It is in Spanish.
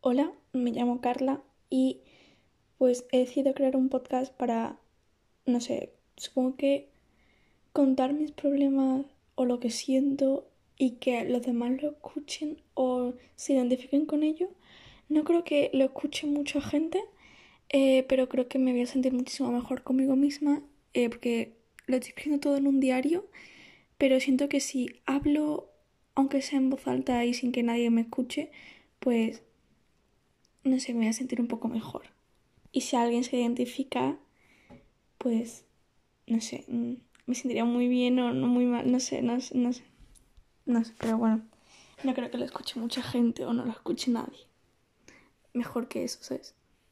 Hola, me llamo Carla y pues he decidido crear un podcast para, no sé, supongo que contar mis problemas o lo que siento y que los demás lo escuchen o se identifiquen con ello. No creo que lo escuche mucha gente, eh, pero creo que me voy a sentir muchísimo mejor conmigo misma eh, porque lo estoy escribiendo todo en un diario, pero siento que si hablo, aunque sea en voz alta y sin que nadie me escuche, pues no sé, me voy a sentir un poco mejor. Y si alguien se identifica, pues, no sé, mm, me sentiría muy bien o no muy mal, no sé, no sé, no sé. No sé, pero bueno, no creo que lo escuche mucha gente o no lo escuche nadie. Mejor que eso, ¿sabes?